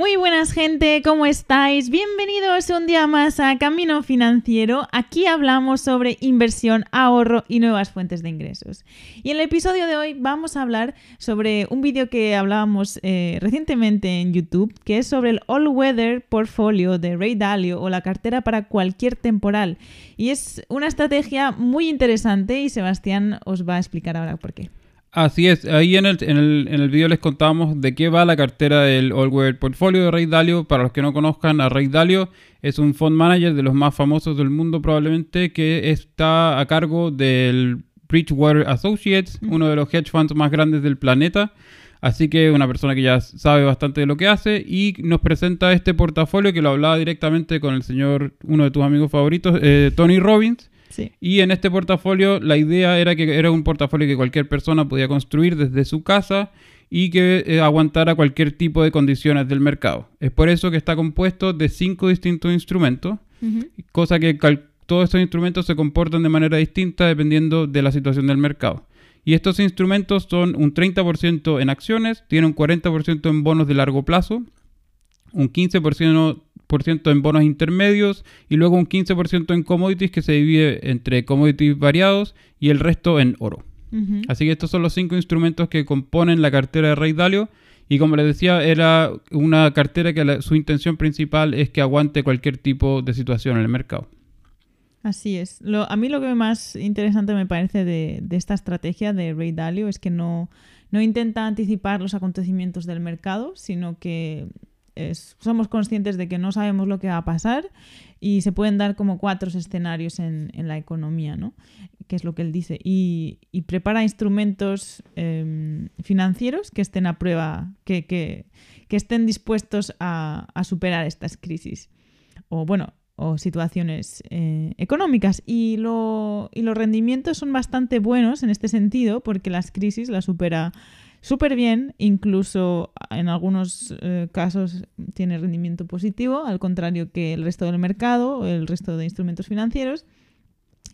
Muy buenas gente, ¿cómo estáis? Bienvenidos un día más a Camino Financiero. Aquí hablamos sobre inversión, ahorro y nuevas fuentes de ingresos. Y en el episodio de hoy vamos a hablar sobre un vídeo que hablábamos eh, recientemente en YouTube, que es sobre el All Weather Portfolio de Ray Dalio o la cartera para cualquier temporal. Y es una estrategia muy interesante y Sebastián os va a explicar ahora por qué. Así es, ahí en el, en el, en el video les contamos de qué va la cartera del All Weather Portfolio de Ray Dalio. Para los que no conozcan a Ray Dalio, es un fund manager de los más famosos del mundo probablemente que está a cargo del Bridgewater Associates, uno de los hedge funds más grandes del planeta. Así que una persona que ya sabe bastante de lo que hace y nos presenta este portafolio que lo hablaba directamente con el señor, uno de tus amigos favoritos, eh, Tony Robbins y en este portafolio la idea era que era un portafolio que cualquier persona podía construir desde su casa y que eh, aguantara cualquier tipo de condiciones del mercado. Es por eso que está compuesto de cinco distintos instrumentos, cosa que todos estos instrumentos se comportan de manera distinta dependiendo de la situación del mercado. Y estos instrumentos son un 30% en acciones, tienen un 40% en bonos de largo plazo, un 15% en bonos intermedios y luego un 15% en commodities que se divide entre commodities variados y el resto en oro. Así que estos son los cinco instrumentos que componen la cartera de Rey Dalio. Y como les decía, era una cartera que su intención principal es que aguante cualquier tipo de situación en el mercado. Así es. a mí lo que más interesante me parece de, esta estrategia de Ray Dalio es que no, no intenta anticipar los acontecimientos del mercado, sino que somos conscientes de que no sabemos lo que va a pasar y se pueden dar como cuatro escenarios en, la economía, ¿no? Que es lo que él dice. Y, prepara instrumentos em, financieros que estén a prueba, que, estén dispuestos a, superar estas crisis. O bueno, o situaciones eh, económicas. Y, y los rendimientos son bastante buenos en este sentido, porque las crisis las supera súper bien, incluso en algunos eh, casos tiene rendimiento positivo, al contrario que el resto del mercado, el resto de instrumentos financieros.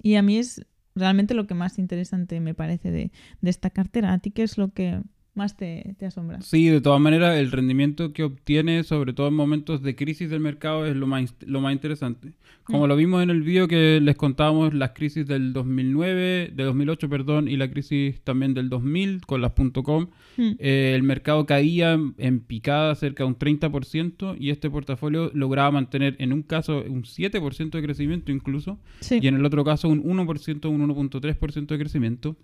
Y a mí es realmente lo que más interesante me parece de, de esta cartera. ¿A ti qué es lo que más te, asombra. Sí, de todas maneras, el rendimiento que obtiene, sobre todo en momentos de crisis del mercado, es lo más, lo más interesante. Como mm. lo vimos en el video que les contábamos, las crisis del 2009, de 2008, perdón, y la crisis también del 2000 con las .com, mm. eh, el mercado caía en picada cerca de un 30% y este portafolio lograba mantener en un caso un 7% de crecimiento incluso, y en el otro caso un 1%, un 1.3% de crecimiento.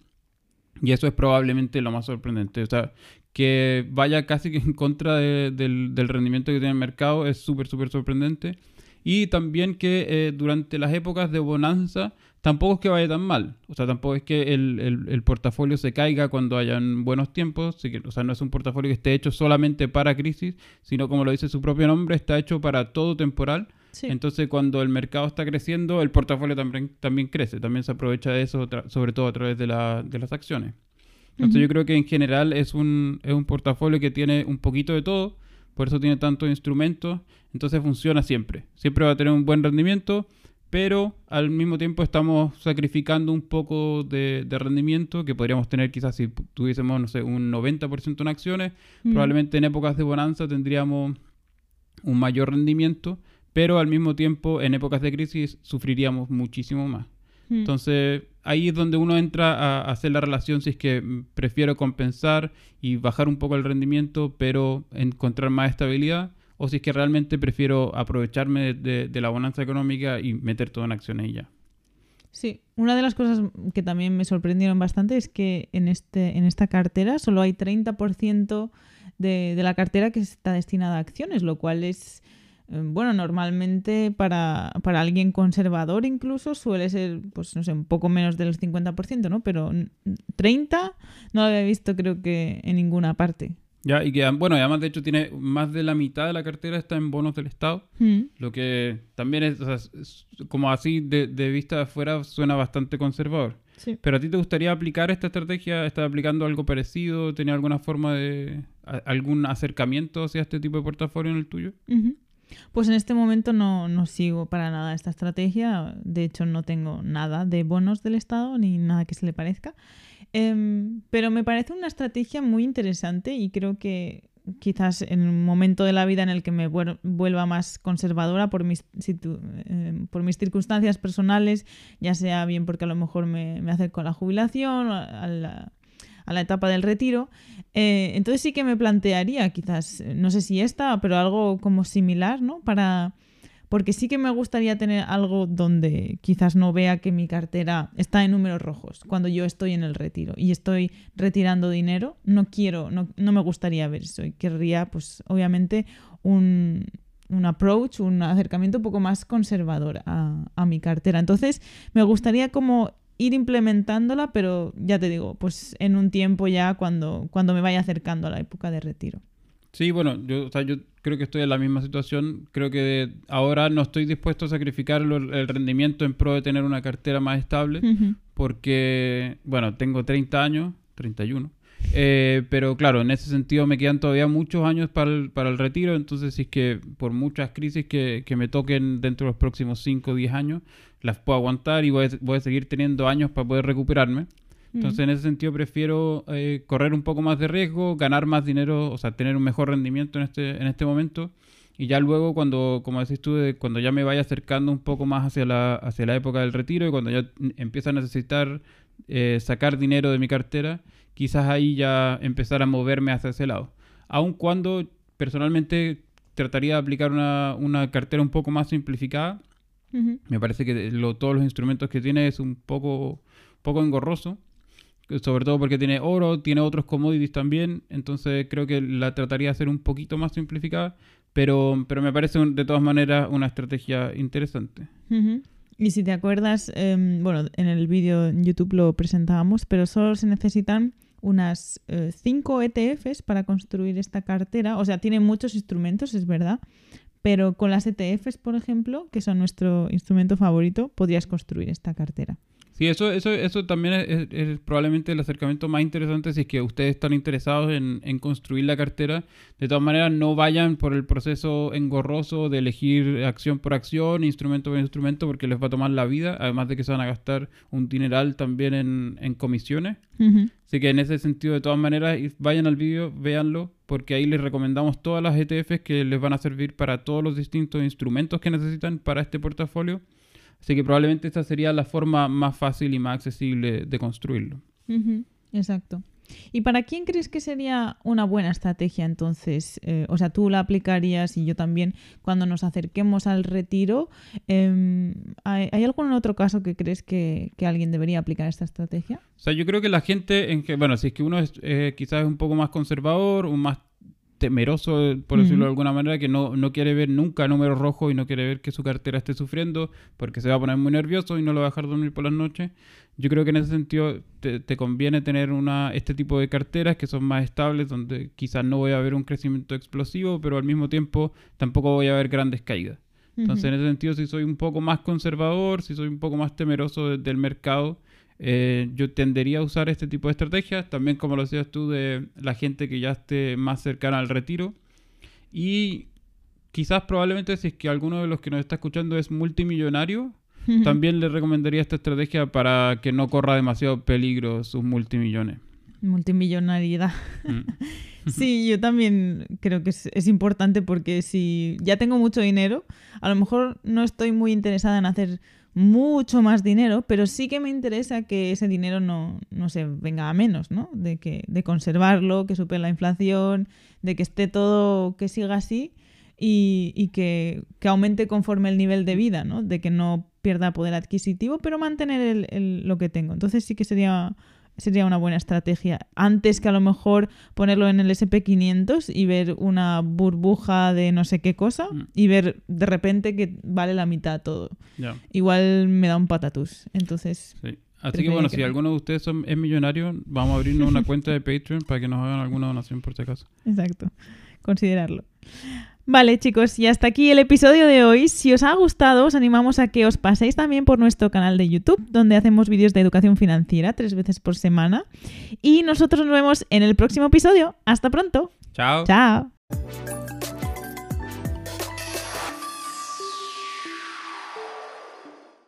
Y eso es probablemente lo más sorprendente. O sea, que vaya casi que en contra del, rendimiento que tiene el mercado es súper, súper sorprendente. Y también que eh, durante las épocas de bonanza tampoco es que vaya tan mal. O sea, tampoco es que el, portafolio se caiga cuando hayan buenos tiempos. o sea, no es un portafolio que esté hecho solamente para crisis, sino como lo dice su propio nombre, está hecho para todo temporal. Entonces, cuando el mercado está creciendo, el portafolio también, también crece, también se aprovecha de eso, sobre todo a través de, las acciones. Entonces, yo creo que en general es un, es un portafolio que tiene un poquito de todo, por eso tiene tantos instrumentos, entonces funciona siempre. Siempre va a tener un buen rendimiento, pero al mismo tiempo estamos sacrificando un poco de, rendimiento que podríamos tener quizás si tuviésemos, no sé, un 90% en acciones, probablemente en épocas de bonanza tendríamos un mayor rendimiento pero al mismo tiempo en épocas de crisis sufriríamos muchísimo más. Hmm. Entonces ahí es donde uno entra a hacer la relación si es que prefiero compensar y bajar un poco el rendimiento, pero encontrar más estabilidad, o si es que realmente prefiero aprovecharme de, la bonanza económica y meter todo en acciones y ya. Sí, una de las cosas que también me sorprendieron bastante es que en, este, en esta cartera solo hay 30% de, de la cartera que está destinada a acciones, lo cual es bueno, normalmente para, alguien conservador incluso suele ser, pues no sé, un poco menos del 50%, ¿no? Pero 30 no lo había visto creo que en ninguna parte. Ya, y que, bueno, además de hecho tiene más de la mitad de la cartera está en bonos del Estado, mm. lo que también es, como así de, vista de afuera suena bastante conservador. Sí. Pero a ti te gustaría aplicar esta estrategia, ¿estás aplicando algo parecido? ¿Tenía alguna forma de, algún acercamiento hacia este tipo de portafolio en el tuyo? Pues en este momento no, no, sigo para nada esta estrategia. De hecho, no tengo nada de bonos del Estado ni nada que se le parezca. Em, pero me parece una estrategia muy interesante y creo que quizás en un momento de la vida en el que me vuelva más conservadora por mis, eh, por mis circunstancias personales, ya sea bien porque a lo mejor me, me acerco a la jubilación, a la, la etapa del retiro. Eh, entonces sí que me plantearía quizás, no sé si esta, pero algo como similar, ¿no? Para... Porque sí que me gustaría tener algo donde quizás no vea que mi cartera está en números rojos cuando yo estoy en el retiro y estoy retirando dinero. No quiero, no, me gustaría ver eso. Y querría, pues, obviamente, un, un approach, un acercamiento un poco más conservador a, mi cartera. Entonces, me gustaría como ir implementándola, pero ya te digo, pues en un tiempo ya cuando, cuando me vaya acercando a la época de retiro. Sí, bueno, yo, yo creo que estoy en la misma situación. Creo que ahora no estoy dispuesto a sacrificar el rendimiento en pro de tener una cartera más estable, porque, bueno, tengo 30 años, 31. Eh, pero claro, en ese sentido me quedan todavía muchos años para el, para el retiro, entonces si es que por muchas crisis que, que me toquen dentro de los próximos 5 o 10 años, las puedo aguantar y voy a, seguir teniendo años para poder recuperarme. Entonces, en ese sentido, prefiero eh, correr un poco más de riesgo, ganar más dinero, o sea, tener un mejor rendimiento en este, en este momento. Y ya luego, cuando, como decís tú, cuando ya me vaya acercando un poco más hacia la, hacia la época del retiro y cuando ya empieza a necesitar eh, sacar dinero de mi cartera, quizás ahí ya empezar a moverme hacia ese lado. Aun cuando personalmente trataría de aplicar una, una cartera un poco más simplificada, me parece que todos los instrumentos que tiene es un poco, poco engorroso. Sobre todo porque tiene oro, tiene otros commodities también. Entonces creo que la trataría de hacer un poquito más simplificada. Pero, pero me parece de todas maneras una estrategia interesante. Y si te acuerdas, em, bueno, en el vídeo en YouTube lo presentábamos, pero solo se necesitan unas 5 eh, ETFs para construir esta cartera. O sea, tiene muchos instrumentos, es verdad, pero con las ETFs, por ejemplo, que son nuestro instrumento favorito, podrías construir esta cartera. Sí, eso, eso, eso también es, probablemente el acercamiento más interesante si es que ustedes están interesados en, en, construir la cartera. De todas maneras, no vayan por el proceso engorroso de elegir acción por acción, instrumento por instrumento, porque les va a tomar la vida, además de que se van a gastar un dineral también en, en comisiones. Así que en ese sentido, de todas maneras, vayan al vídeo, véanlo, porque ahí les recomendamos todas las ETFs que les van a servir para todos los distintos instrumentos que necesitan para este portafolio. Así que probablemente esta sería la forma más fácil y más accesible de construirlo. Exacto. ¿Y para quién crees que sería una buena estrategia entonces? Eh, o sea, tú la aplicarías y yo también cuando nos acerquemos al retiro. Em, ¿hay, algún otro caso que crees que, alguien debería aplicar esta estrategia? O sea, yo creo que la gente, en que, bueno, si es que uno es eh, quizás un poco más conservador, un más temeroso, por decirlo de alguna manera, que no, no quiere ver nunca números rojos y no quiere ver que su cartera esté sufriendo porque se va a poner muy nervioso y no lo va a dejar dormir por las noches. Yo creo que en ese sentido te, conviene tener una, este tipo de carteras que son más estables, donde quizás no voy a ver un crecimiento explosivo, pero al mismo tiempo tampoco voy a ver grandes caídas. Entonces, en ese sentido, si soy un poco más conservador, si soy un poco más temeroso del mercado, eh, yo tendería a usar este tipo de estrategias, también como lo decías tú, de la gente que ya esté más cercana al retiro. Y quizás probablemente si es que alguno de los que nos está escuchando es multimillonario, también le recomendaría esta estrategia para que no corra demasiado peligro sus multimillones. Multimillonariedad. Mm. sí, yo también creo que es, es, importante porque si ya tengo mucho dinero, a lo mejor no estoy muy interesada en hacer mucho más dinero, pero sí que me interesa que ese dinero no, no se venga a menos, ¿no? De, que, de conservarlo, que supere la inflación, de que esté todo, que siga así y, y que, que, aumente conforme el nivel de vida, ¿no? De que no pierda poder adquisitivo, pero mantener el, el, lo que tengo. Entonces sí que sería sería una buena estrategia. Antes que a lo mejor ponerlo en el SP500 y ver una burbuja de no sé qué cosa mm. y ver de repente que vale la mitad todo. Igual me da un patatús. Entonces... Así que bueno, si alguno de ustedes es millonario, vamos a abrirnos una cuenta de Patreon para que nos hagan alguna donación por si acaso. Exacto. Considerarlo. Vale chicos, y hasta aquí el episodio de hoy. Si os ha gustado, os animamos a que os paséis también por nuestro canal de YouTube, donde hacemos vídeos de educación financiera tres veces por semana. Y nosotros nos vemos en el próximo episodio. Hasta pronto. Chao. Chao.